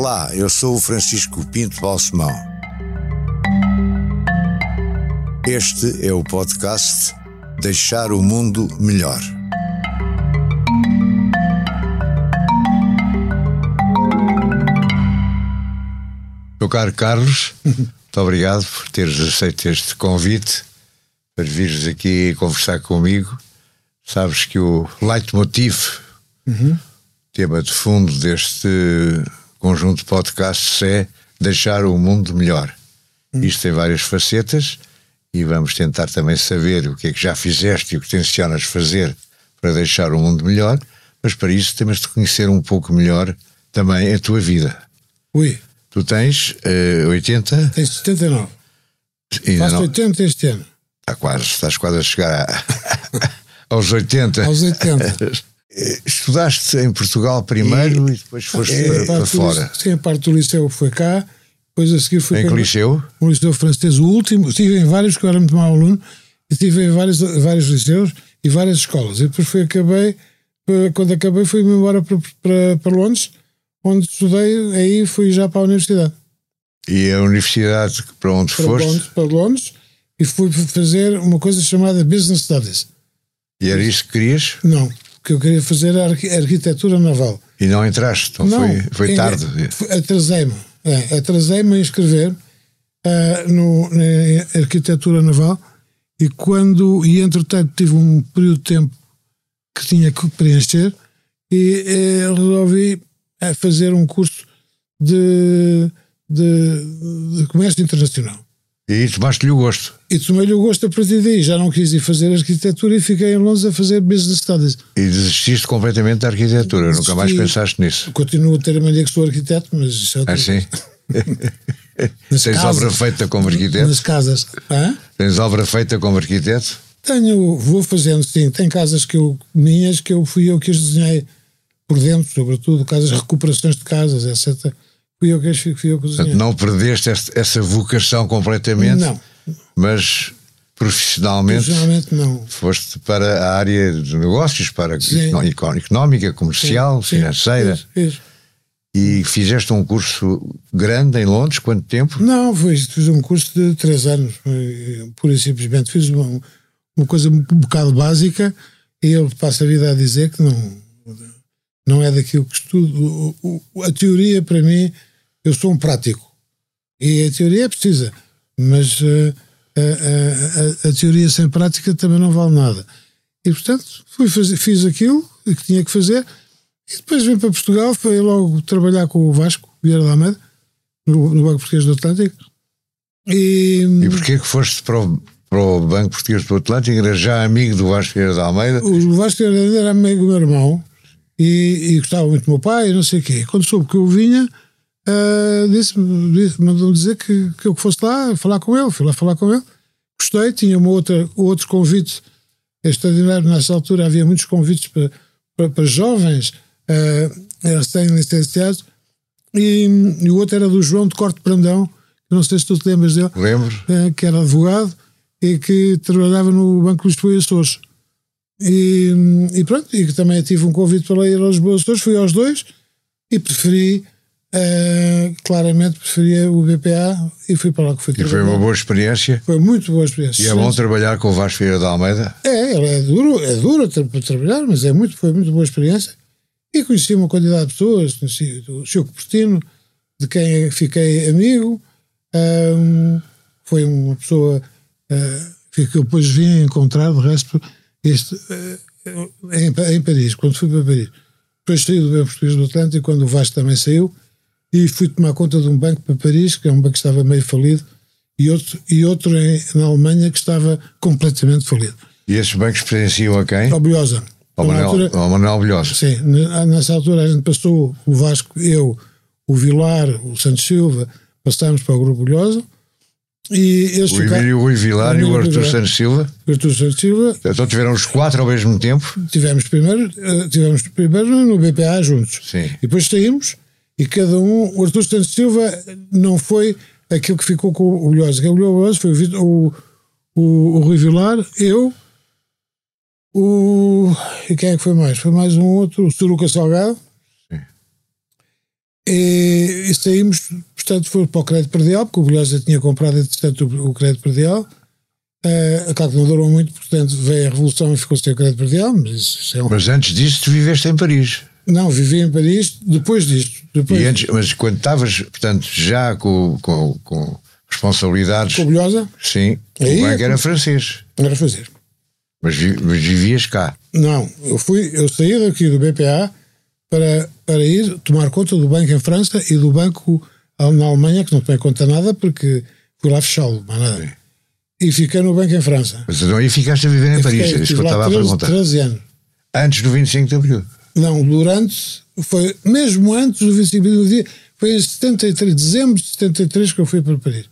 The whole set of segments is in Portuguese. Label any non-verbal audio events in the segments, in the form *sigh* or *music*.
Olá, eu sou o Francisco Pinto Balsemão. Este é o podcast Deixar o Mundo Melhor. Meu caro Carlos, *laughs* muito obrigado por teres aceito este convite para vires aqui conversar comigo. Sabes que o leitmotiv, uhum. tema de fundo deste conjunto de podcasts é deixar o mundo melhor. Uhum. Isto tem várias facetas e vamos tentar também saber o que é que já fizeste e o que tencionas fazer para deixar o mundo melhor, mas para isso temos de conhecer um pouco melhor também a tua vida. Ui. Tu tens uh, 80? Tens 79. Ainda Faço não... 80 este ano. Está quase, estás quase a chegar a, *laughs* aos 80. Aos 80. *laughs* Estudaste em Portugal primeiro e, e depois foste é, para, para fora. Sim, a parte do liceu foi cá, depois a seguir fui em que liceu? Um liceu francês, o último. Estive em vários, porque eu era muito mau aluno, estive em vários, vários liceus e várias escolas. E depois fui, acabei, quando acabei, fui-me embora para, para, para Londres, onde estudei, aí fui já para a universidade. E a universidade para onde para foste? Londres, para Londres e fui fazer uma coisa chamada Business Studies. E era isso que querias? Não, o que eu queria fazer era arquitetura naval. E não entraste? Então não, foi, foi tarde? Atrasei-me. É, Atrasei-me a inscrever uh, no, na arquitetura naval e quando, e entretanto tive um período de tempo que tinha que preencher e eh, resolvi eh, fazer um curso de, de, de comércio internacional. E tomaste-lhe o gosto. E tomei-lhe o gosto a partir daí. Já não quis ir fazer arquitetura e fiquei em Londres a fazer business studies. E desististe completamente da arquitetura? Desisti. Nunca mais pensaste nisso? Continuo a ter a mania que sou arquiteto, mas isso é Ah, sim? *laughs* Tens casas, obra feita como arquiteto? Nas casas. Hã? Tens obra feita como arquiteto? Tenho, vou fazendo, sim. Tem casas que eu, minhas que eu fui eu que as desenhei por dentro, sobretudo, casas, recuperações de casas, etc Fui eu que fui eu que Não perdeste essa vocação completamente? Não. Mas profissionalmente, profissionalmente não. foste para a área de negócios, para a económica, comercial, sim, financeira. Sim, isso, E fizeste um curso grande em Londres? Quanto tempo? Não, fiz, fiz um curso de três anos, pura e simplesmente. Fiz uma, uma coisa um bocado básica e eu passo a vida a dizer que não, não é daquilo que estudo. A teoria, para mim, eu sou um prático. E a teoria é precisa, mas uh, a, a, a, teoria sem prática também não vale nada. E, portanto, fui fazer, fiz aquilo que tinha que fazer e depois vim para Portugal, fui logo trabalhar com o Vasco Vieira da Almeida, no, no, Banco Português do Atlântico. E, e porquê que foste para o, para o Banco Português do Atlântico? Era já amigo do Vasco Vieira da Almeida? O Vasco Vieira da Almeida era amigo do meu irmão e, e gostava muito do meu pai e não sei o quê. Quando soube que eu vinha uh, disse, disse, mandou dizer que, que eu fosse lá falar com ele. Fui lá falar com ele. Gostei, tinha uma outra, outro convite extraordinário. Nessa altura havia muitos convites para, para, para jovens uh, recém-licenciados. E, e, o outro era do João de Corte Brandão, não sei se tu te lembras dele. Lembro. Uh, que era advogado e que trabalhava no Banco Lisboa e Açores. E, e pronto, e que também tive um convite para ir aos Lisboa Açores, fui aos dois e preferi Uh, claramente preferia o BPA e fui para lá que fui E foi uma boa experiência? Foi muito boa experiência. E é bom trabalhar com o Vasco Vieira da Almeida? É, é duro, é duro para trabalhar, mas é muito, foi muito boa experiência. E conheci uma quantidade de pessoas, conheci o Chico Portino, de quem fiquei amigo. Um, foi uma pessoa uh, que eu depois vim encontrar, de resto, este, uh, em, em Paris, quando fui para Paris. Depois saí do Banco Português do Atlântico, quando o Vasco também saiu e fui tomar conta de um banco para Paris, que é um banco que estava meio falido, e outro, e outro em, na Alemanha que estava completamente falido. E esses bancos pertenciam a quem? Ao Bilhosa. Ao Manuel, altura, ao Manuel Bilhosa. Sim, nessa altura a gente passou, o Vasco, eu, o Vilar, o Santos Silva, passámos para o Grupo Bilhosa. E eles o Emílio Rui Vilar e o Artur Santos Silva. Artur Santos Silva. Então tiveram os quatro ao mesmo tempo? Tivemos primeiro, eh, tivemos primeiro no BPA juntos. Sim. E depois saímos e cada um, o Artur Santos Silva não foi aquilo que ficou com o Bilhosa. Quem olhou o Bilhosa foi o, o, o, o Rui Vilar, eu, o. E quem é que foi mais? Foi mais um outro, o Suruca Salgado. Sim. E, e saímos, portanto, foi para o crédito perdial, porque o Bilhosa tinha comprado, entretanto, o, o crédito perdial. Uh, claro que não durou muito, portanto, veio a Revolução e ficou sem o crédito perdial. Mas, isso é um... mas antes disso, tu viveste em Paris. Não, vivi em Paris depois disto. Depois antes, mas quando estavas, portanto, já com, com, com responsabilidades. Com Bilhosa? Sim. Aí, o banco era francês. Era francês. Mas, mas vivias cá? Não, eu fui, eu saí daqui do BPA para, para ir tomar conta do banco em França e do banco na Alemanha, que não tomei conta nada porque fui lá fechá-lo, mais nada. Sim. E fiquei no banco em França. Mas então aí ficaste a viver em Paris, fiquei, é isso que eu estava 13, a perguntar. 13 anos. Antes do 25 de Abril? Não, durante, foi mesmo antes do 25 de Abril, foi em 73, dezembro de 73 que eu fui para Paris,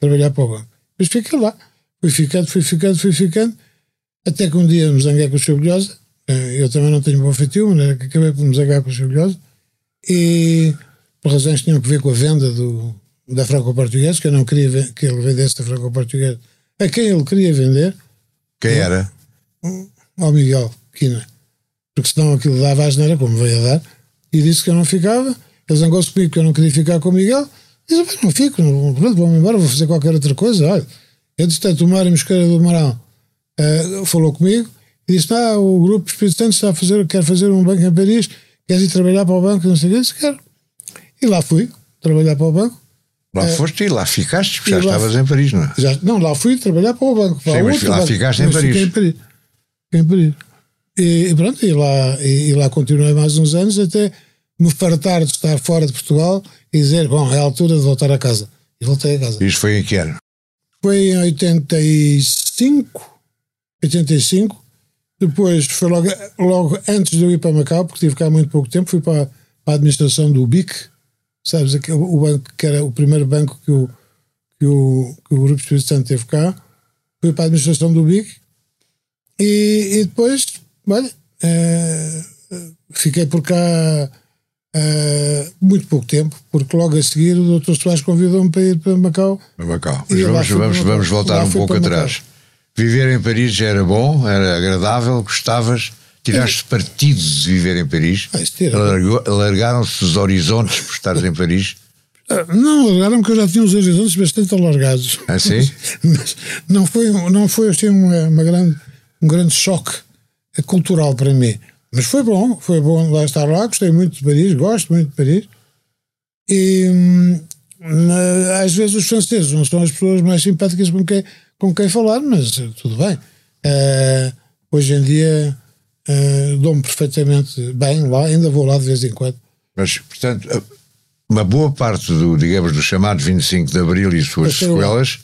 trabalhar para o banco. Mas fiquei lá, fui ficando, fui ficando, fui ficando, até que um dia me zanguei com o Sr. Bilhosa, eh, eu também não tenho bom feitio, mas acabei por me zangar com o Sr. Bilhosa, e por razões que tinham a ver com a venda do, da franco-portuguesa, que eu não queria que ele vendesse a franco-portuguesa a quem ele queria vender. Quem era? Ao Miguel Quina. Porque senão aquilo dava a asneira, como veio a dar, e disse que eu não ficava. Ele zangou-se comigo que eu não queria ficar com o Miguel. Disse, não fico, vou-me embora, vou fazer qualquer outra coisa. Olha, entretanto, o Mário Mosqueira do Amaral uh, falou comigo e disse: Ah, o grupo Espírito Santo está a fazer, quer fazer um banco em Paris, queres ir trabalhar para o banco? Não sei o que, disse: Quero. E lá fui trabalhar para o banco. Lá é, foste e lá ficaste, já estavas em Paris, não é? Já, não, lá fui trabalhar para o banco. Para Sim, mas lá banco, ficaste em Paris. em Paris. em Paris. E, e, pronto, e lá, e, e, lá continuei mais uns anos até me fartar de estar fora de Portugal e dizer, bom, é a altura de voltar a casa. E voltei a casa. Isto foi em que ano? Foi em 85, 85. Depois foi logo, logo antes de eu ir para Macau, porque tive cá muito pouco tempo, fui para, para a administração do BIC, sabes, o banco que era o primeiro banco que o, que o, que o Grupo Espírito Santo teve cá, fui para a administração do BIC e, e depois, olha, é, fiquei por cá é, muito pouco tempo, porque logo a seguir o Dr. Soares convidou-me para ir para Macau. Para Macau. Mas vamos, vamos, vamos voltar um pouco atrás. Viver em Paris era bom, era agradável, gostavas? Tiraste partido de viver em Paris? Ah, Alargaram-se os horizontes por estares em Paris? Ah, não, alargaram porque eu já tinha os horizontes bastante alargados. Ah, sim? *laughs* Mas não foi, não foi assim uma, uma grande, um grande choque cultural para mim. Mas foi bom, foi bom lá estar lá, gostei muito de Paris, gosto muito de Paris. E hum, às vezes os franceses não são as pessoas mais simpáticas com quem, com quem falar, mas tudo bem. Uh, hoje em dia uh, dou-me perfeitamente bem lá, ainda vou lá de vez em quando. Mas, portanto, uma boa parte do, digamos, do chamado 25 de Abril e suas sequelas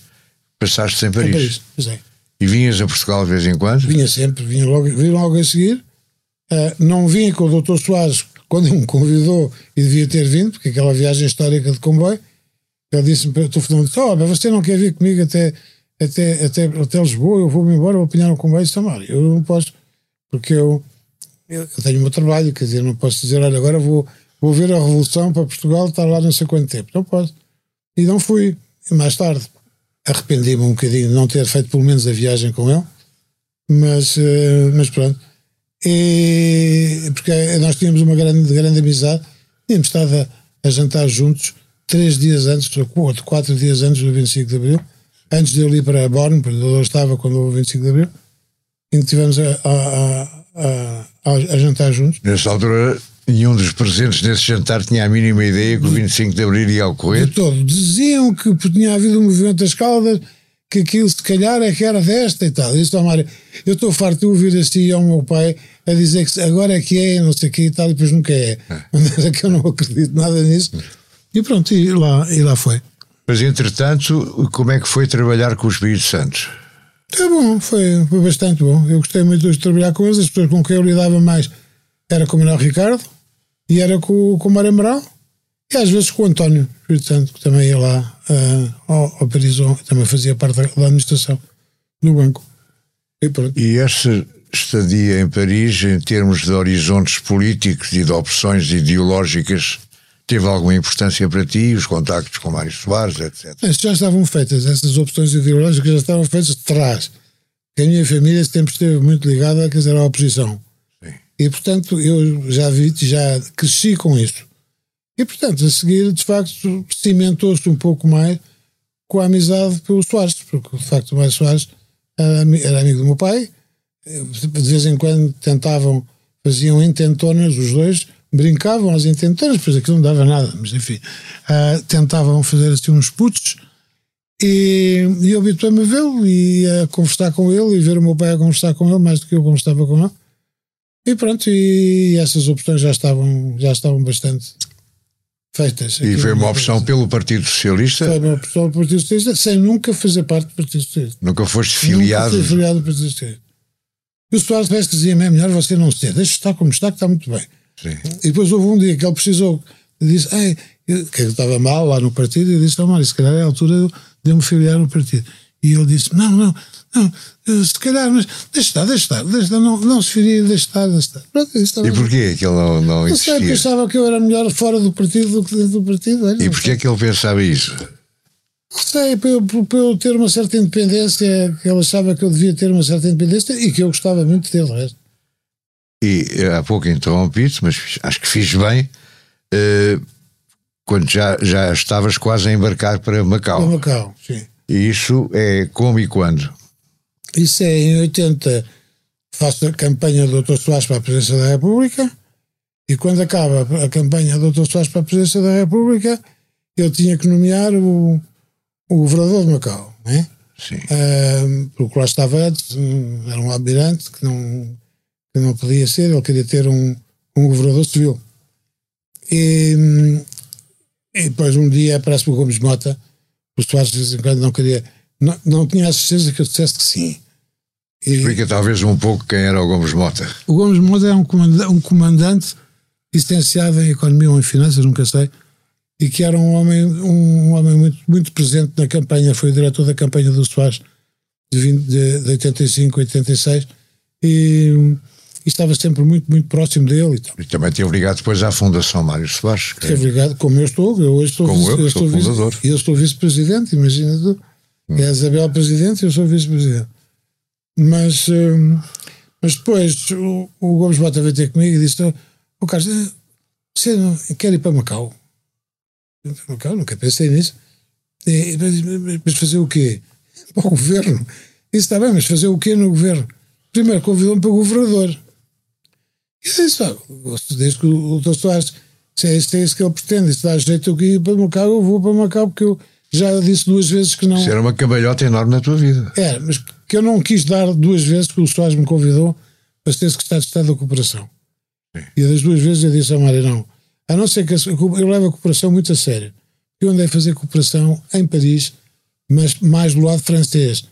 passaste em Paris. Em Paris, pois é. E vinhas a Portugal de vez em quando? Vinha sempre, vinha logo, vinha logo a seguir. Uh, não vinha com o Dr. Soares quando ele me convidou e devia ter vindo, porque aquela viagem histórica de comboio, ele disse-me, estou falando, oh, mas você não quer vir comigo até, até, até, até Lisboa, eu vou-me embora, vou apanhar um comboio, disse, eu não posso porque eu, eu, tenho o meu trabalho, quer dizer, não posso dizer, olha, agora vou, vou ver a Revolução para Portugal, estar lá não sei quanto tempo. Não posso. E não fui. E mais tarde arrependi-me um bocadinho de não ter feito pelo menos a viagem com ele, mas, uh, mas pronto. E, porque nós tínhamos uma grande, grande amizade, tínhamos estado a, a jantar juntos três dias antes, quatro dias antes do 25 de Abril, antes de eu ir para Borne, porque eu estava quando houve o 25 de Abril, e estivemos a, a, a, a, jantar juntos. Nessa altura, nenhum dos presentes nesse jantar tinha a mínima ideia que o 25 de Abril ia ocorrer? De todo. Diziam que tinha havido um movimento das caldas, que aquilo se calhar é que era desta e tal. Eu estou, Mário, eu estou farto de ouvir assim ao meu pai a dizer que agora é que é, não sei o que e tal, e depois nunca é. *laughs* é. que eu não acredito nada nisso. E pronto, e lá, e lá foi. Mas entretanto, como é que foi trabalhar com os Espírito Santos? É bom, foi, foi bastante bom. Eu gostei muito de trabalhar com eles. As pessoas com quem eu lidava mais era com o Manuel Ricardo e era com, com o Mário Amaral e às vezes com o António Espírito Santo, que também ia lá uh, ao, ao também fazia parte da, da administração no banco. E, e essa estadia em Paris, em termos de horizontes políticos e de opções ideológicas, teve alguma importância para ti, os contactos com Mário Soares, etc. Mas já estavam feitas, essas opções ideológicas já estavam feitas de trás. a minha família sempre esteve muito ligada quer dizer, à oposição. E, portanto, eu já vi, já cresci com isso. E, portanto, a seguir, de facto, cimentou-se um pouco mais com a amizade pelo Soares, porque, de facto, o Mário Soares era, era amigo do meu pai, de vez em quando tentavam, faziam intentonas, os dois, brincavam às intentonas, depois aquilo não dava nada, mas enfim, uh, tentavam fazer assim uns putos e, e eu habituei-me a vê-lo e a conversar com ele e ver o meu pai a conversar com ele mais do que eu conversava com ele. E pronto, e essas opções já estavam, já estavam bastante feitas. E foi uma opção pelo Partido Socialista? Foi uma opção pelo Partido Socialista, sem nunca fazer parte do Partido Socialista. Nunca foste filiado? Nunca fui filiado do Partido Socialista. E o Soares Veste dizia-me, é melhor você não ser, deixa estar como está, que está muito bem. Sim. E depois houve um dia que ele precisou, disse, Ei, que ele estava mal lá no partido, e disse, oh, Mário, se calhar é a altura de eu me filiar no partido. E ele disse, não, não, não, se calhar, mas deixa estar, deixa estar, deixa estar não, não se firia, deixa estar, deixa estar. Pronto, e porquê que ele não, não existia? Não sei, pensava que eu era melhor fora do partido do que dentro do partido. Olha, e porquê que ele pensava isso? Não sei, para eu, para eu ter uma certa independência, que ele achava que eu devia ter uma certa independência e que eu gostava muito de ter o resto. E eh, há pouco interrompi-te, mas acho que fiz bem, uh, quando já, já estavas quase a embarcar para Macau. Para Macau, sim. E isso é como e quando? Isso é em 80, faço a campanha do Dr. Soares para a Presidência da República, e quando acaba a campanha do Dr. Soares para a Presidência da República, eu tinha que nomear o, o governador de Macau, né? Sim. Uh, porque lá estava antes, era um almirante que não, que não podia ser, ele queria ter um, um governador civil. E, e depois um dia aparece o Gomes Mota, o Soares de vez em quando não queria, não, não tinha a certeza que eu dissesse que sim. E, Explica talvez um pouco quem era o Gomes Mota. O Gomes Mota é um comandante, um comandante licenciado em Economia ou em Finanças, nunca sei, e que era um homem, um homem muito, muito presente na campanha, foi o diretor da campanha do Soares de, 20, de, de 85 a 86, e, e, estava sempre muito, muito próximo dele. E, tal. e também tinha obrigado depois à Fundação Mário Soares. Que... Obrigado, como eu estou, eu hoje estou, como vice, eu, eu estou fundador. Vice, eu estou vice-presidente, imagina tu. É a Isabel presidente e eu sou vice-presidente. Mas, hum, mas depois o, o Gomes Bota veio ter comigo e disse: O oh, Carlos, eh, você não quer ir para Macau? Macau, nunca pensei nisso. E, mas fazer o quê? *laughs* Para o governo. Isso está bem, mas fazer o quê no governo? Primeiro convidou-me para o governador. E disse: desde que o Dr. Soares, se é, isso, é isso que ele pretende, se dá jeito ir para Macau, eu vou para Macau, porque eu já disse duas vezes que não. Isso era uma cambalhota enorme na tua vida. Era, mas que eu não quis dar duas vezes que o Soares me convidou para ser secretário de Estado da Cooperação. Sim. E das duas vezes eu disse a Mário: não, a não ser que eu levo a cooperação muito a sério. Eu andei a fazer cooperação em Paris, mas mais do lado francês,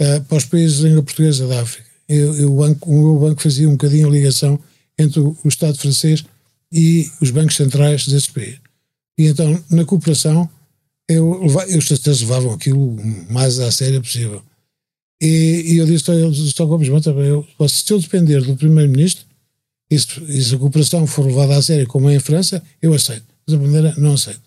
uh, para os países de língua portuguesa da África. Eu, eu, banco, o meu banco fazia um bocadinho a ligação entre o, o Estado francês e os bancos centrais desses países. E então, na cooperação, eu, eu, os franceses levavam aquilo o mais à sério possível. E, e eu disse a eles, Gomes, eu, se eu depender do Primeiro-Ministro, e se a cooperação for levada a sério como é em França, eu aceito. Mas a primeira, não aceito.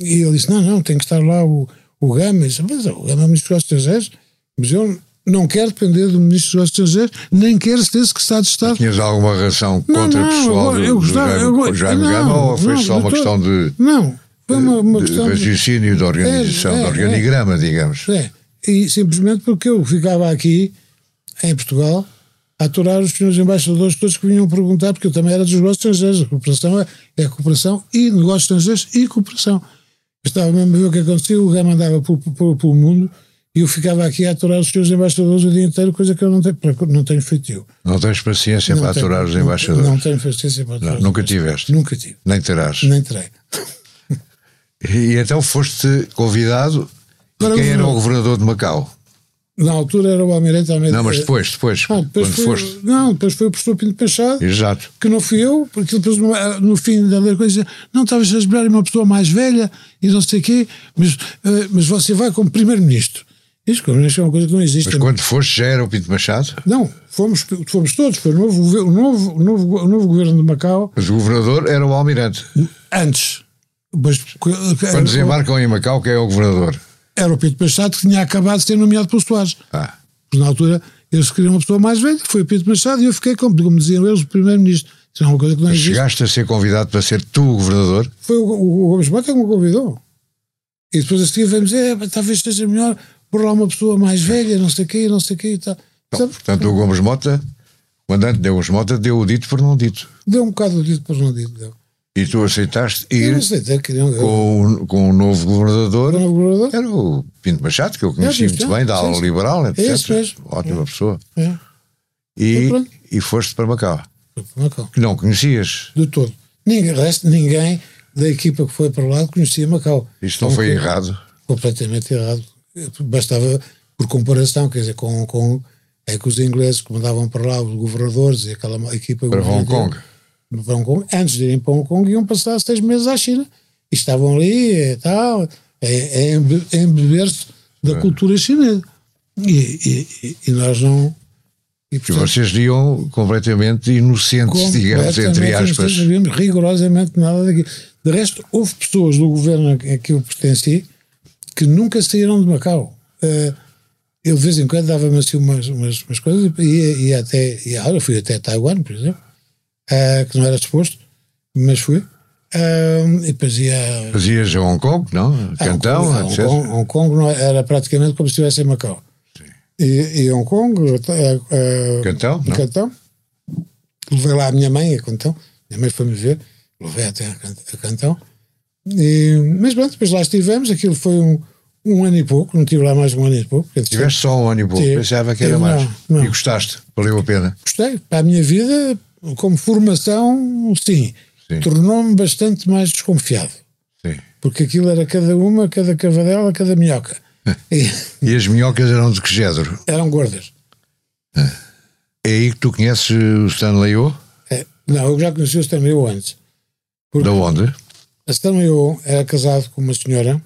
E ele disse: Não, não, tem que estar lá o, o Gama. disse, mas o Gama é o Ministro dos Estrangeiros, mas eu não quero depender do Ministro dos Estrangeiros, nem quero ser Secretário de Estado. Tinhas alguma relação contra não, o pessoal eu, eu gostava, do, do Jaime, Gama ou foi não, só uma questão de. Não, uma, uma de, questão. Raciocínio de organização, é, é, de organigrama, é, digamos. É, e simplesmente porque eu ficava aqui, em Portugal, a aturar os senhores embaixadores todos que vinham perguntar, porque eu também era dos negócios estrangeiros. A cooperação é, é cooperação e negócios estrangeiros e cooperação. Eu estava mesmo a ver o que acontecia, o Gama andava pelo, pelo mundo e eu ficava aqui a aturar os senhores embaixadores o dia inteiro, coisa que eu não tenho, não tenho feito eu. Não tens paciência não para tenho, aturar os embaixadores? Não, não tenho paciência para aturar não, Nunca tiveste? Nunca tive. Nem terás? Nem terei. E então foste convidado. Para quem era o governador de Macau? Na altura era o Almirante Almeida. Não, mas depois, depois. Ah, depois quando foi, foste. Não, depois foi o professor Pinto Machado. Exato. Que não fui eu, porque depois no, no fim da coisa, não, estavas a esberar uma pessoa mais velha e não sei o quê, mas, uh, mas você vai como primeiro-ministro. Isso é uma coisa que não existe. Mas quando foste já era o Pinto Machado? Não, fomos, fomos todos. Foi o novo, o, novo, o, novo, o novo governo de Macau. Mas o governador era o Almirante. Antes. Mas, quando desembarcam em Macau, quem é o governador? Era o Pinto Machado que tinha acabado de ser nomeado pelo Soares. Ah. Porque na altura eles queriam uma pessoa mais velha, foi o Pinto Machado, e eu fiquei, como, como diziam eles, o primeiro-ministro. Isso é uma coisa que não. Chegaste a ser convidado para ser tu o governador? Foi o, o, o Gomes Mota que me convidou. E depois a seguir vamos dizer, é, talvez seja melhor por lá uma pessoa mais velha, não sei o quê, não sei o quê e tal. Não, portanto, o Gomes Mota, o comandante de Gomes Mota, deu o dito por não dito. Deu um bocado o dito por não dito. Deu. E tu aceitaste ir aceitei, que com, com o novo governador, o novo governador. era o Pinto Machado, que eu conheci É, muito bem, da ala liberal, etc. É isso mesmo. Ótima pessoa. É, E, E pronto. e foste para Macau, para Macau. que não conhecias. De todo. Ninguém, resto, ninguém da equipa que foi para lá conhecia Macau. Isto não Então, foi foi errado. Completamente errado. Bastava, por comparação, quer dizer, com, com é que os ingleses que mandavam para lá, os governadores e aquela equipa Para Hong Kong. Hong antes de irem para Hong Kong, iam passar seis meses à China. E estavam ali e tal, é, é é embeber-se da cultura chinesa. E, e- e- e nós não. E, E portanto, vocês iam completamente inocentes, digamos, entre completamente aspas. Não sabíamos rigorosamente nada daquilo. De resto, houve pessoas do governo a que eu pertenci que nunca saíram de Macau. Eh, eu, de vez em quando, dava-me assim umas, umas, umas coisas e ia até. Ia, eu fui até Taiwan, por exemplo, eh, que não era suposto, mas fui. E depois ia. Fazias a Hong Kong, não? Cantão, Hong Kong. Hong Kong, Hong Kong não era praticamente como se estivesse em Macau. E, e Hong Kong, eh, Cantão, não? Cantão. Levei lá a minha mãe a Cantão. Minha mãe foi-me ver. Levei até a Can- a Cantão. E, mas pronto, depois lá estivemos. Aquilo foi um, um ano e pouco. Não tive lá mais um ano e pouco. Tiveste só um ano e pouco, Sim. pensava que era Tive, mais. não, não. E gostaste, valeu a pena. Gostei. Para a minha vida, como formação, sim. Sim. Tornou-me bastante mais desconfiado. Sim. Porque aquilo era cada uma, cada cavadela, cada minhoca. E *laughs* E as minhocas eram de que género? eram gordas. É aí que tu conheces o Stanley O? É, não, eu já conheci o Stanley O antes. Porque Da onde? a Stanley O era casado com uma senhora,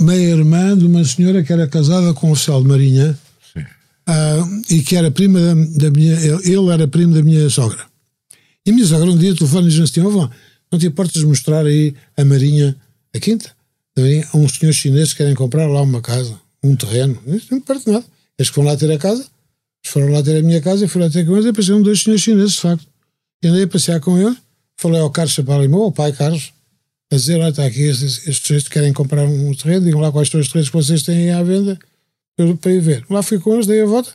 meia-irmã de uma senhora que era casada com o de marinha Ah, e que era prima da, da minha. Ele era primo da minha sogra. E a minha sogra um dia telefone e diz assim: "Ó, vó, não te importas mostrar aí a marinha, a quinta? A uns senhores chineses que querem comprar lá uma casa, um terreno. Disse, Não me importa nada. Eles que foram lá ter a casa, eles foram lá ter a minha casa, eu fui lá ter com eles e apareceram dois senhores chineses, de facto. E andei a passear com eles, falei ao Carlos Chapalimou, ao pai Carlos, a dizer: Olha, está aqui, estes, estes querem comprar um terreno, digam lá quais são os terrenos que vocês têm à venda para, para ir ver. Lá fui com eles, dei a volta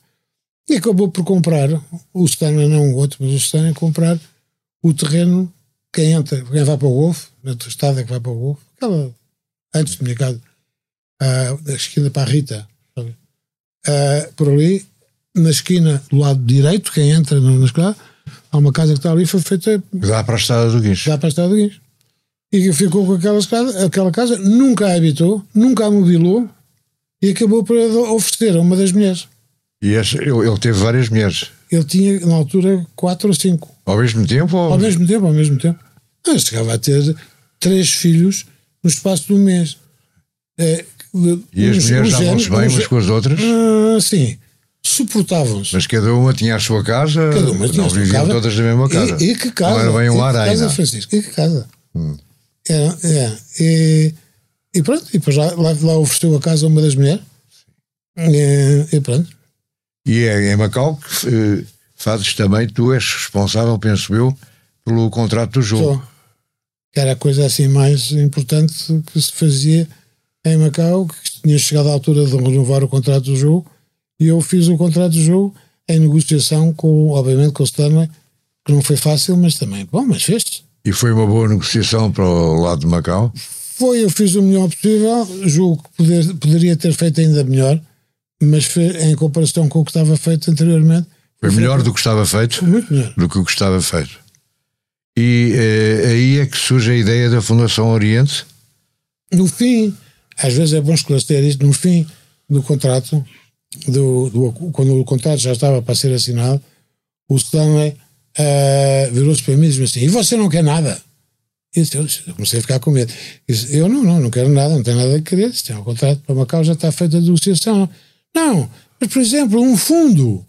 e acabou por comprar, o Stana não o outro, mas o Stana comprar o terreno, quem entra, quem vai para o Golfo, na estrada que vai para o Golfo, aquela, antes casa, ah, da esquina para a Rita, por ali, na esquina do lado direito, quem entra na na escada, há uma casa que está ali, foi feita Dá para a estrada do Guincho. já para a Estrada do Guincho. E ficou com aquela casa, aquela casa, nunca a habitou, nunca a mobilou e acabou por oferecer a uma das mulheres. E esse, ele, ele teve várias mulheres. Ele tinha, na altura, quatro ou cinco. Ao mesmo tempo? Ou... Ao mesmo tempo, ao mesmo tempo. Ele chegava a ter três filhos no espaço de um mês. É, E as mulheres davam-se bem umas com as outras? Ah, sim, suportavam-se. Mas cada uma tinha a sua casa, Cada uma tinha não viviam casa. todas na mesma casa. E, e que casa? Não era bem e um que lar casa, ainda. Francisco? E que casa? Hum. Era, é, e, e pronto, e depois lá, lá, lá ofereceu a casa a uma das mulheres. E, e pronto. E é em Macau que eh, fazes também, tu és responsável, penso eu, pelo contrato do jogo. Só. Que era a coisa assim mais importante que se fazia em Macau, que tinha chegado à altura de renovar o contrato do jogo, e eu fiz o contrato do jogo em negociação com, obviamente, com o Stanley, que não foi fácil, mas também, bom, mas fez E foi uma boa negociação para o lado de Macau. Foi, eu fiz o melhor possível, julgo que poder- poderia ter feito ainda melhor, mas em comparação com o que estava feito anteriormente, Foi melhor do que estava feito? muito melhor. do que o que estava feito. E eh, aí é que surge a ideia da Fundação Oriente. No fim, às vezes é bom esclarecer isto, no fim do contrato, do, do- quando o contrato já estava para ser assinado, o Stanley eh, virou-se para mim e disse assim: E você não quer nada? Eu, comecei a ficar com medo. Eu não, não, não quero nada, não tenho nada a querer. Se tem um contrato para Macau, já está feita a negociação. Não, mas por exemplo, um fundo.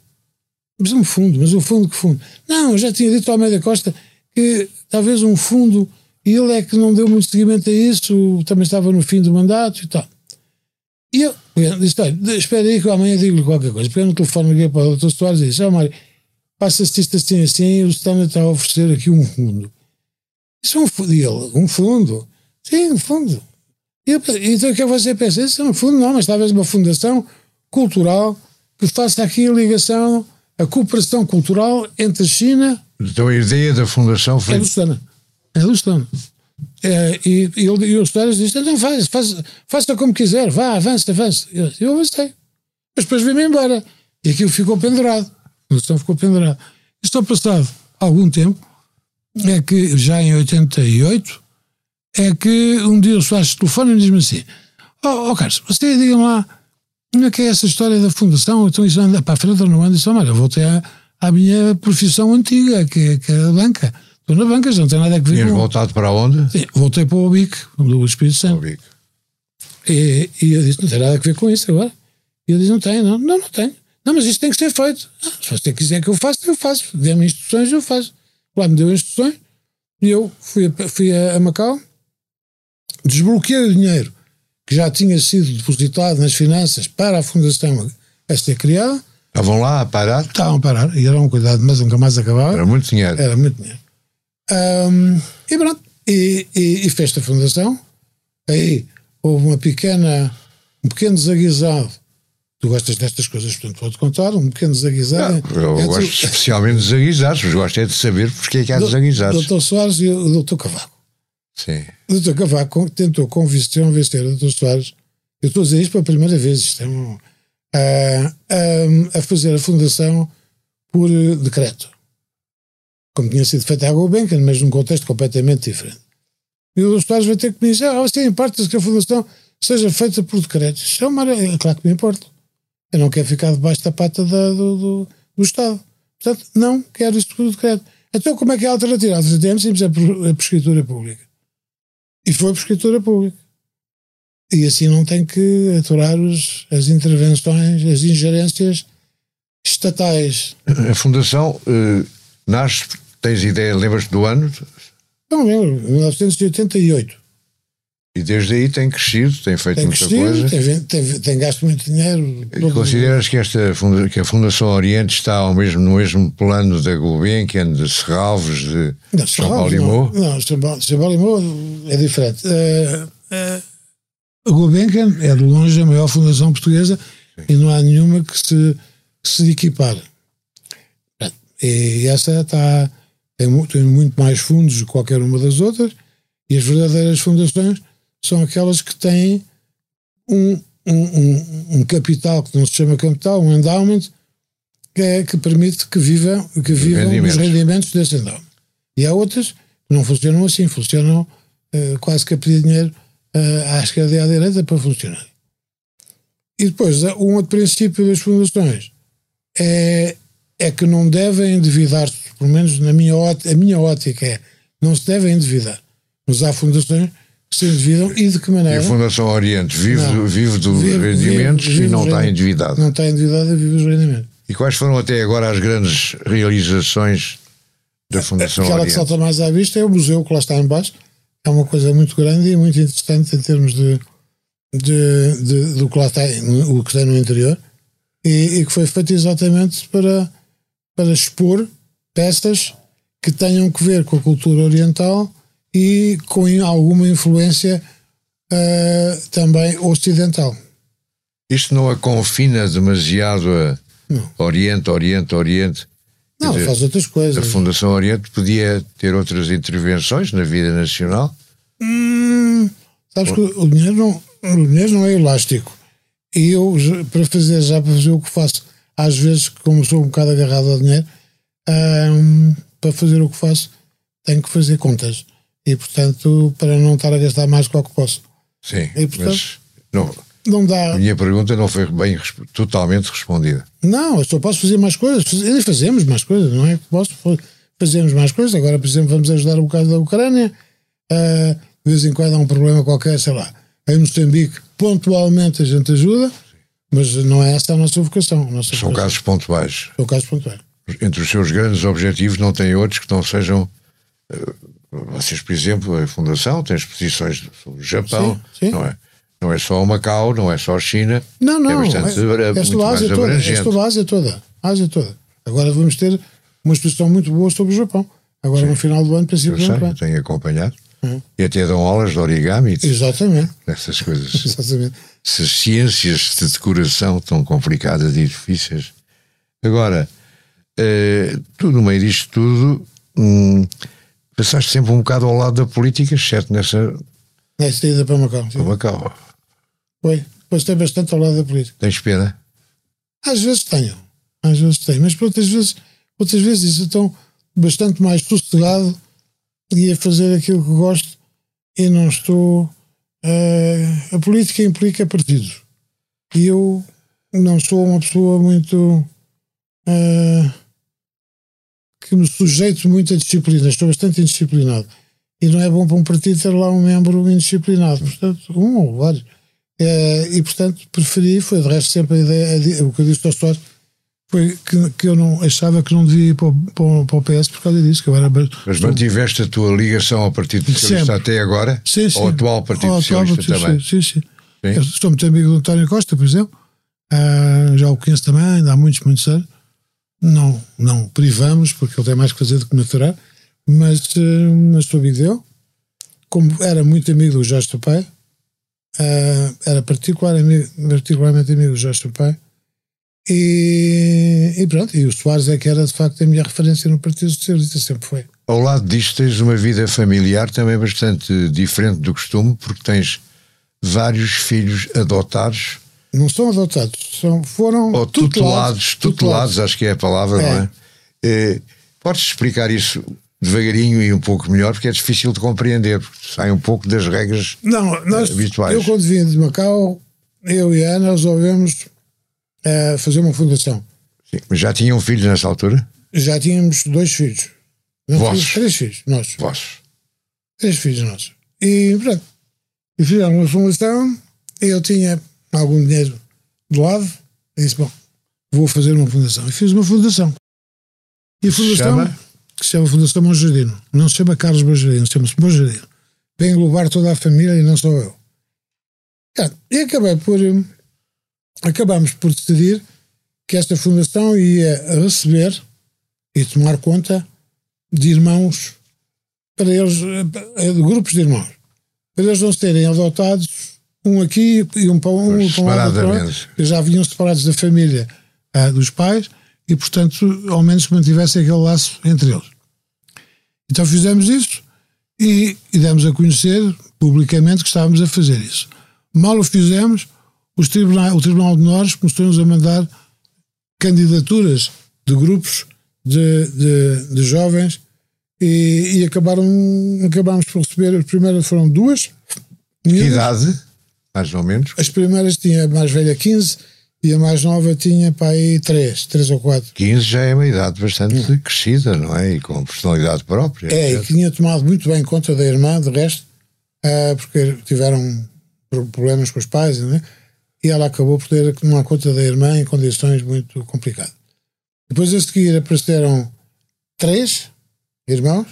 Mas um fundo, mas um fundo que fundo? Não, eu já tinha dito ao Almeida Costa que talvez um fundo, e ele é que não deu muito seguimento a isso, também estava no fim do mandato e tal. E eu eu disse: olha, espera aí que amanhã digo-lhe qualquer coisa. Peguei no telefone, liguei para o Dr. Soares e disse: Ó Mário, passa-se isto assim assim, o Standard está a oferecer aqui um fundo. Isso é um fundo, um fundo? Sim, um fundo. E eu, então o que você pensa? Isso é um fundo, não, mas talvez uma fundação cultural que faça aqui a ligação, a cooperação cultural entre a China. Então a ideia da fundação foi. É Stana. É Stana. É, e, e, e os Stana disse: não, faz, faz, faça como quiser, vá, avance, avance. Eu, eu avancei. Mas depois veio-me embora. E aquilo ficou pendurado. A fundação ficou pendurada. Isto passado algum tempo, é que já em 88, é que um dia o Soares telefone e diz-me assim: Ó oh, oh, Carlos, você diga-me lá, como é que é essa história da fundação? Então isso anda para a frente ou não anda? Disse, olha, eu voltei à, à minha profissão antiga, que, que é a banca. Estou na banca, já não tem nada a ver Tinhas com... voltado para onde? Sim, voltei para o BIC, do Espírito Santo. O E, e eu disse, não tem nada a ver com isso agora. E ele disse, não tem, não, não, não tem. Não, mas isto tem que ser feito. Ah, se você quiser que eu faça, eu faço. Dê-me instruções, eu faço. Lá me deu instruções e eu fui a, fui a Macau, desbloqueei o dinheiro que já tinha sido depositado nas finanças para a fundação a ser criada. Estavam lá a parar? Estavam a parar, e era um cuidado, mas nunca mais acabava. Era muito dinheiro. Era muito dinheiro. Um, e pronto, e, e, e fez a fundação. Aí houve uma pequena, um pequeno desaguisado. Tu gostas destas coisas, portanto pode contar, um pequeno desaguisado. Eu é gosto tu... especialmente de desaguisados, mas gosto é de saber porque é que há desaguisados. Doutor Soares e o doutor Cavaco. Sim. O doutor Cavaco tentou convencer, convencer o doutor Soares, eu estou a dizer isto pela primeira vez, isto é um, a, a, a, fazer a fundação por decreto. Como tinha sido feita a Gulbenkian, mas num contexto completamente diferente. E o doutor Soares vai ter que me dizer, ah, você importa que a fundação seja feita por decreto. Isso é, uma, é claro que me importa. Eu não quero ficar debaixo da pata da, do, do, do, Estado. Portanto, não quero isso por decreto. Então, como é que é a alternativa? A alternativa é simples, é por, é por escritura pública. E foi por escritura pública. E assim não tem que aturar os, as intervenções, as ingerências estatais. A Fundação uh, nasce, tens ideia, lembras-te do ano? Não lembro, 1988. E desde aí tem crescido, tem feito tem muita crescido, coisa. Tem, tem, tem, gasto muito dinheiro. E consideras que, esta, que a Fundação Oriente está ao mesmo, no mesmo plano da Gulbenkian, de Serralves, de não, São Paulo Não, não São Paulo é diferente. Uh, uh, a Gulbenkian é de longe a maior fundação portuguesa Sim. e não há nenhuma que se, que se equipare. E essa está, tem, tem muito mais fundos do que qualquer uma das outras e as verdadeiras fundações são aquelas que têm um, um, um, capital que não se chama capital, um endowment, que, é, que permite que vivam, que vivam rendimentos. os rendimentos desse endowment. E há outras que não funcionam assim, funcionam uh, quase que a pedir dinheiro uh, à esquerda e à direita para funcionar. E depois, um outro princípio das fundações é, é que não devem endividar-se, pelo menos na minha a minha ótica é, não se devem endividar. Mas há fundações que se endividam e de que maneira? E a Fundação Oriente vive, não, vive dos vive, rendimentos vive, e não está endividada. Não está endividada e vive dos rendimentos. E quais foram até agora as grandes realizações da Fundação Aquela Oriente? que salta mais à vista é o museu que lá está em baixo. É uma coisa muito grande e muito interessante em termos de, de, de do que lá está, o que tem no interior. E, e que foi feito exatamente para, para expor peças que tenham que ver com a cultura oriental e com alguma influência uh, também ocidental. Isto não a confina demasiado a não. Oriente, Oriente, Oriente? Não, dizer, faz outras coisas. A Fundação Oriente podia ter outras intervenções na vida nacional? Hum, sabes que o dinheiro, não, o dinheiro não é elástico. E eu, para fazer, já para fazer o que faço, às vezes, como sou um bocado agarrado ao dinheiro, hum, para fazer o que faço, tenho que fazer contas e, portanto, para não estar a gastar mais do que posso. Sim, e, portanto, mas não, não dá. A minha pergunta não foi bem totalmente respondida. Não, eu só posso fazer mais coisas. Ainda fazemos mais coisas, não é posso? Fazemos mais coisas. Agora, por exemplo, vamos ajudar o bocado da Ucrânia. Uh, de vez em quando há um problema qualquer, sei lá. Em Moçambique, pontualmente a gente ajuda, mas não é essa a nossa vocação. A nossa São vocação. casos pontuais. São casos pontuais. Entre os seus grandes objetivos, não tem outros que não sejam. Uh, vocês, por exemplo, a Fundação tem exposições sobre o Japão, sim, sim. não é? Não é só o Macau, não é só a China. Não, não. É bastante é, muito Ásia mais toda, abrangente. Esta a Ásia toda. A Ásia toda. Agora vamos ter uma exposição muito boa sobre o Japão. Agora Sim. no final do ano, princípio do ano. Tenho acompanhado. Uhum. E até dão aulas de origami. *laughs* Exatamente. Essas coisas. *laughs* Exatamente. Essas ciências de decoração tão complicadas e difíceis. Agora, uh, tu no meio disto tudo, hum, passaste sempre um bocado ao lado da política, exceto nessa. Nessa ida para Macau. Para Macau. Foi. Passei bastante ao lado da política. Tens pena? Às vezes tenho. Às vezes tenho. Mas por outras vezes, outras vezes isso estou bastante mais sossegado e a fazer aquilo que gosto e não estou. Uh, a política implica partidos. E eu não sou uma pessoa muito. Uh, que me sujeito muito a disciplina. Estou bastante indisciplinado. E não é bom para um partido ter lá um membro indisciplinado. Portanto, um ou vários. Uh, e, portanto, preferi, foi de resto sempre a ideia, o que eu disse ao Soares, foi que, que, eu não achava que não devia ir para o, para, o PS por causa disso. Que eu era, Mas mantiveste a tua ligação ao Partido Socialista sempre. até agora? Sim, sim. Ao atual Partido ao Socialista atual, também? Sim, sim. sim. Estou muito amigo do António Costa, por exemplo. Uh, já o conheço também, ainda há muitos, muitos anos. Não, não privamos, porque ele tem mais que fazer do que maturar, mas, uh, mas sou amigo dele. Como era muito amigo do Jorge Sampaio, uh, era particular amigo, particularmente amigo do Jorge Sampaio, e, e, pronto, e o Soares é que era de facto a minha referência no Partido Socialista, sempre foi. Ao lado disto tens uma vida familiar também bastante diferente do costume, porque tens vários filhos adotados. Não são adotados, são, foram Ou tutelados, tutelados, tutelados, acho que é a palavra, é. não é? é podes explicar isso devagarinho e um pouco melhor, porque é difícil de compreender, porque sai um pouco das regras não, nós, habituais. Eu, quando vim de Macau, eu e a Ana resolvemos uh, fazer uma fundação. Sim, mas já tinham filhos nessa altura? Já tínhamos dois filhos. Não Vossos? Filhos, três filhos nossos. Vossos. Três filhos nossos. E pronto. E fizeram uma fundação, eu tinha algum dinheiro do lado, e disse: Bom, vou fazer uma fundação. E fiz uma fundação. E a fundação. Chama? Que se chama Fundação Monjardino. Não se chama Carlos Monjardino, chama-se Monjardino. Vem englobar toda a família e não só eu. E acabei por acabámos por decidir que esta fundação ia receber e tomar conta de irmãos para eles, eh, de grupos de irmãos, para eles não serem adotados um aqui e um para um, um para outro, já vinham separados da família ah, dos pais e, portanto, ao menos mantivesse aquele laço entre eles. Então fizemos isso e, e demos a conhecer publicamente que estávamos a fazer isso. Mal o fizemos, os tribunais, o Tribunal de Menores começou-nos a mandar candidaturas de grupos de, de, de jovens e, e, acabaram, acabámos por receber, as primeiras foram duas. Que idade, mais ou menos? As primeiras tinha a mais velha 15 e a mais nova tinha para aí 3, 3 ou 4. 15 já é uma idade bastante crescida, não é? E com personalidade própria. É, e tinha tomado muito bem conta da irmã, de resto, uh, porque tiveram problemas com os pais, não é? e ela acabou por ter uma conta da irmã em condições muito complicadas. Depois a seguir apareceram três irmãos.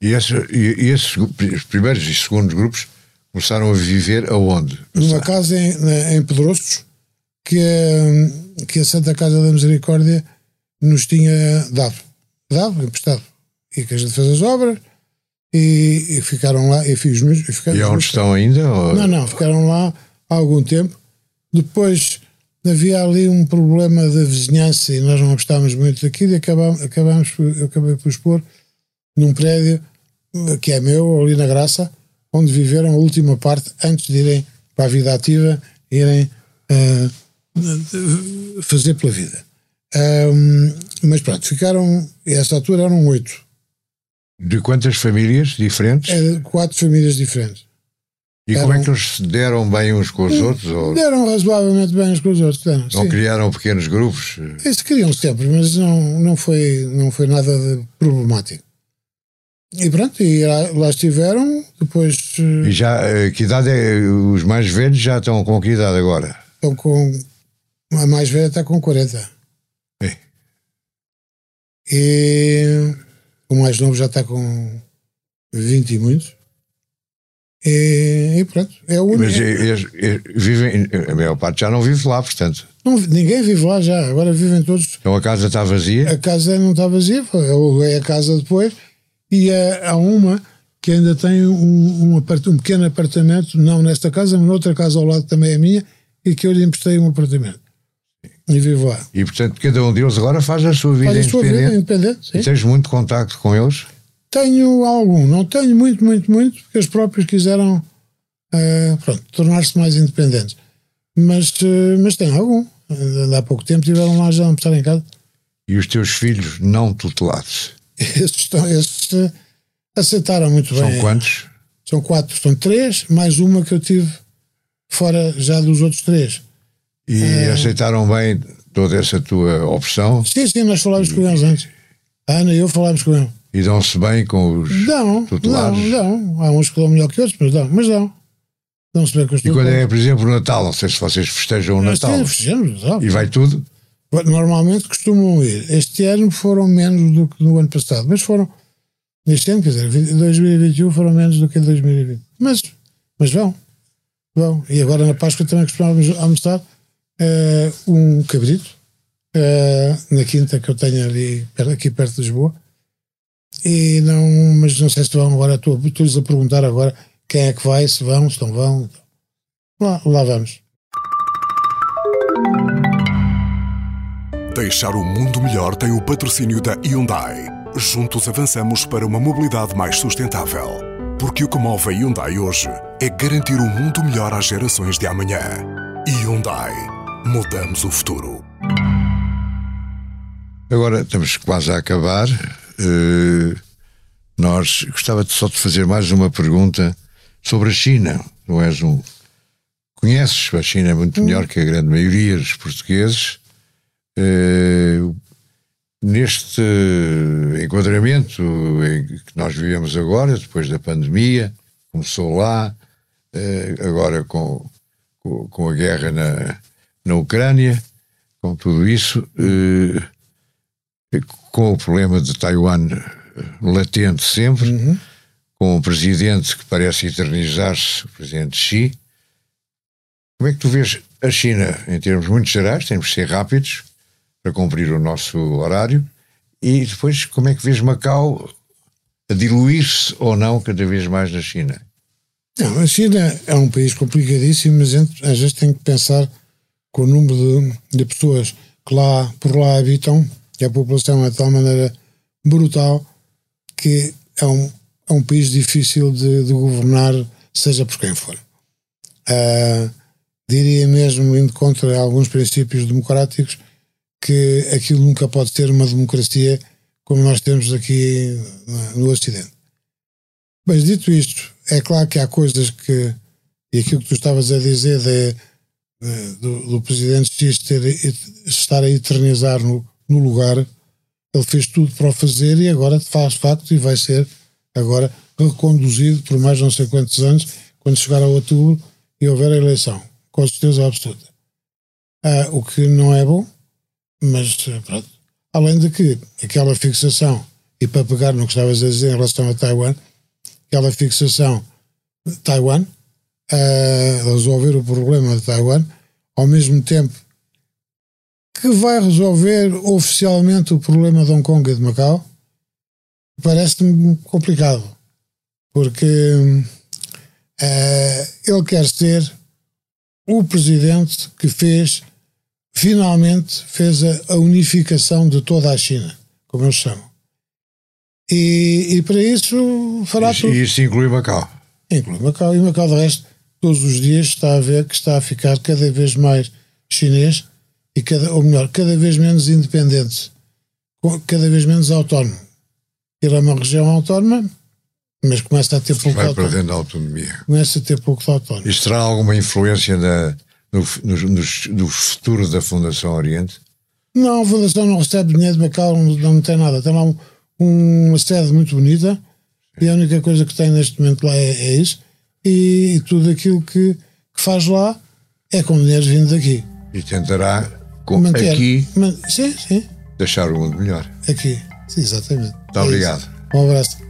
E, esse, e, e esses os primeiros e segundos grupos começaram a viver aonde? Numa casa em, em Pedroços que, a, que a Santa Casa da Misericórdia nos tinha dado. Dado, emprestado. E que a gente fez as obras e, e ficaram lá. E, fiz, e, ficaram, e onde estão ainda? Ou... Não, não, ficaram lá há algum tempo depois havia ali um problema da vizinhança e nós não gostávamos muito daquilo e acabámos, acabámos eu acabei por expor num prédio que é meu, ali na Graça, onde viveram a última parte antes de irem para a vida ativa, irem uh, fazer pela vida. Um, mas pronto, ficaram, a essa altura eram oito. De quantas famílias diferentes? Quatro famílias diferentes. E como é que eles se deram bem uns com os outros? Ou... Deram razoavelmente bem uns com os outros. Deram, não sim. criaram pequenos grupos? Isso criam sempre, mas não, não, foi, não foi nada de problemático. E pronto, e lá, lá estiveram, depois... Eh, e já, eh, que idade é, os mais velhos já estão com que idade agora? Estão com, a mais velha está com 40. É. E o mais novo já está com 20 e muitos. E, e pronto, é o único. Mas eles, eles vivem, a maior parte já não vive lá, portanto. Não, ninguém vive lá já, agora vivem todos. Então a casa está vazia? A casa não está vazia, é a casa depois. E há uma que ainda tem um, um, um, pequeno apartamento, não nesta casa, mas noutra casa ao lado também é minha, e que eu lhe emprestei um apartamento. E vivo lá. E portanto, cada um deles agora faz a sua vida faz a sua independente. Vida independente sim. E tens muito contacto com eles? Tenho algum, não tenho muito, muito, muito, porque eles próprios quiseram uh, tornar-se mais independentes. Mas, uh, mas tenho algum. Há pouco tempo tiveram lá já a almoçar em casa. E os teus filhos não tutelados? Esses, estão, esses aceitaram muito São bem. São quantos? São quatro, são três, mais uma que eu tive fora já dos outros três. E aceitaram bem toda essa tua opção? Sim, sim, nós falámos com eles antes. A Ana e eu falámos com eles. E dão-se bem com os dão, tutelados? Dão, dão. Há uns que dão melhor que outros, mas dão. Mas dão. Dão-se bem com os E quando é, por exemplo, o Natal? Não sei se vocês festejam o Natal. Sim, festejamos. Natal. E vai tudo? Normalmente costumam ir. Este ano foram menos do que no ano passado, mas foram. Neste ano, quer dizer, 2021 foram menos do que em 2020. Mas, mas vão. Vão. E agora na Páscoa também costumávamos almoçar uh, um cabrito uh, na quinta que eu tenho ali aqui perto de Lisboa. E não, mas não sei se vão agora, estou-lhes a perguntar agora quem é que vai, se vão, se não vão. Lá, lá vamos. Deixar o mundo melhor tem o patrocínio da Hyundai. Juntos avançamos para uma mobilidade mais sustentável. Porque o que move a Hyundai hoje é garantir um mundo melhor às gerações de amanhã. Hyundai. Mudamos o futuro. Agora estamos quase a acabar. Uh, nós gostava só de fazer mais uma pergunta sobre a China. Não és um. Conheces a China muito melhor que a grande maioria dos portugueses. Uh, neste enquadramento em que nós vivemos agora, depois da pandemia, começou lá, uh, agora com, com, com, a guerra na, na Ucrânia, com tudo isso, uh, com o problema de Taiwan latente sempre, uhum. com um presidente que parece eternizar-se, o presidente Xi. Como é que tu vês a China, em termos muito gerais, temos que ser rápidos para cumprir o nosso horário, e depois como é que vês Macau a diluir-se ou não cada vez mais na China? Não, a China é um país complicadíssimo, mas às vezes tem que pensar com o número de, de pessoas que lá, por lá habitam, que a população é de tal maneira brutal que é um, é um país difícil de, de governar, seja por quem for. Uh, diria mesmo, indo contra alguns princípios democráticos, que aquilo nunca pode ter uma democracia como nós temos aqui no Ocidente. Mas dito isto, é claro que há coisas que, e aquilo que tu estavas a dizer de, de, do, do, presidente X ter, estar a eternizar no, no lugar, ele fez tudo para o fazer e agora faz facto e vai ser agora reconduzido por mais não sei quantos anos, quando chegar a outubro e houver a eleição, com certeza absoluta. Ah, o que não é bom, mas pronto. Além de que aquela fixação, e para pegar no que estavas a dizer em relação a Taiwan, aquela fixação de Taiwan, uh, resolver o problema de Taiwan, ao mesmo tempo que vai resolver oficialmente o problema de Hong Kong e de Macau, parece-me complicado, porque uh, ele quer ser o presidente que fez finalmente fez a, a, unificação de toda a China, como eles chamam. E, e para isso fará isso, tudo. E isso inclui Macau. Inclui Macau. E Macau, de resto, todos os dias está a ver que está a ficar cada vez mais chinês, e cada, ou melhor, cada vez menos independente, cada vez menos autónomo. Ele é uma região autónoma, mas começa a ter pouco Vai autónomo. perdendo a autonomia. Começa a ter pouco de autónomo. Isto terá alguma influência na, no, no, no, futuro da Fundação Oriente? Não, a Fundação não recebe dinheiro de Macau, não, não tem nada. Tem lá um, uma sede muito bonita e a única coisa que tem neste momento lá é, é isso. E, e, tudo aquilo que, que, faz lá é com dinheiro vindo daqui. E tentará com, Manter, aqui man, sim, sim. deixar o mundo melhor. Aqui, sim, exatamente. Muito é obrigado. Isso. Um abraço.